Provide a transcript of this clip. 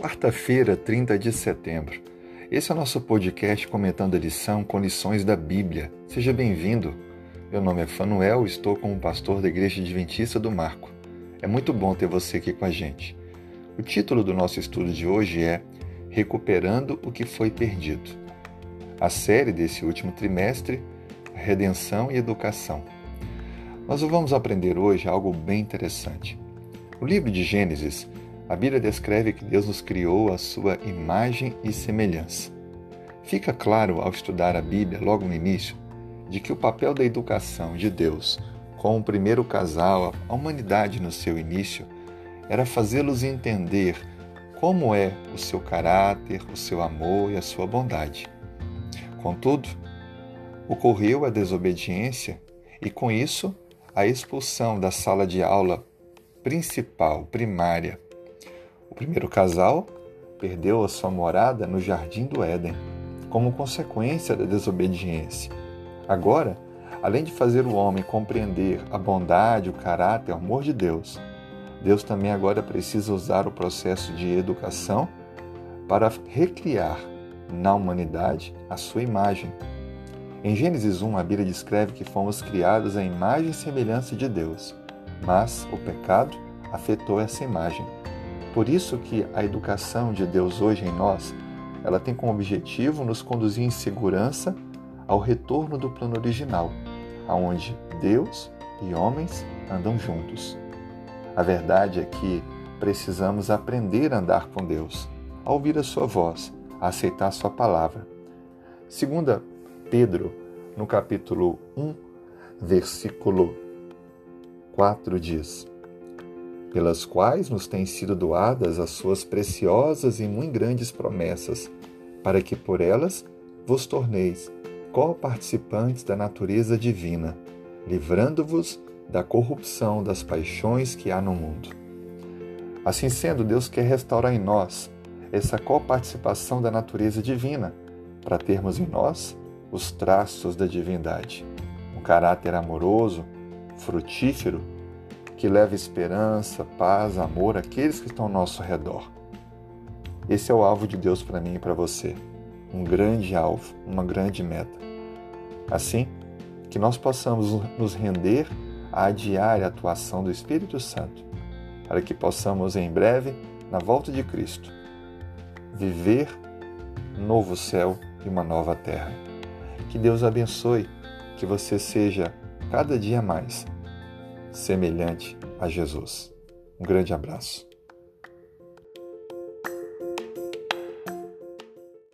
Quarta-feira, 30 de setembro. Esse é o nosso podcast comentando a lição com lições da Bíblia. Seja bem-vindo. Meu nome é Fanuel, estou como pastor da Igreja Adventista do Marco. É muito bom ter você aqui com a gente. O título do nosso estudo de hoje é Recuperando o que foi perdido. A série desse último trimestre, Redenção e Educação. Nós vamos aprender hoje algo bem interessante. No livro de Gênesis, a Bíblia descreve que Deus nos criou à sua imagem e semelhança. Fica claro ao estudar a Bíblia, logo no início, de que o papel da educação de Deus com o primeiro casal, a humanidade no seu início, era fazê-los entender como é o seu caráter, o seu amor e a sua bondade. Contudo, ocorreu a desobediência e, com isso, a expulsão da sala de aula principal, primária, primeiro casal perdeu a sua morada no jardim do Éden, como consequência da desobediência. Agora, além de fazer o homem compreender a bondade, o caráter, o amor de Deus, Deus também agora precisa usar o processo de educação para recriar na humanidade a sua imagem. Em Gênesis 1, a Bíblia descreve que fomos criados à imagem e semelhança de Deus, mas o pecado afetou essa imagem. Por isso que a educação de Deus hoje em nós, ela tem como objetivo nos conduzir em segurança ao retorno do plano original, aonde Deus e homens andam juntos. A verdade é que precisamos aprender a andar com Deus, a ouvir a sua voz, a aceitar a sua palavra. Segunda Pedro, no capítulo 1, versículo 4 diz: pelas quais nos têm sido doadas as suas preciosas e muito grandes promessas, para que por elas vos torneis co-participantes da natureza divina, livrando-vos da corrupção das paixões que há no mundo. Assim sendo, Deus quer restaurar em nós essa coparticipação da natureza divina, para termos em nós os traços da divindade, um caráter amoroso, frutífero que leva esperança, paz, amor àqueles que estão ao nosso redor. Esse é o alvo de Deus para mim e para você. Um grande alvo, uma grande meta. Assim, que nós possamos nos render à diária atuação do Espírito Santo, para que possamos em breve, na volta de Cristo, viver um novo céu e uma nova terra. Que Deus abençoe, que você seja cada dia mais semelhante a Jesus. Um grande abraço.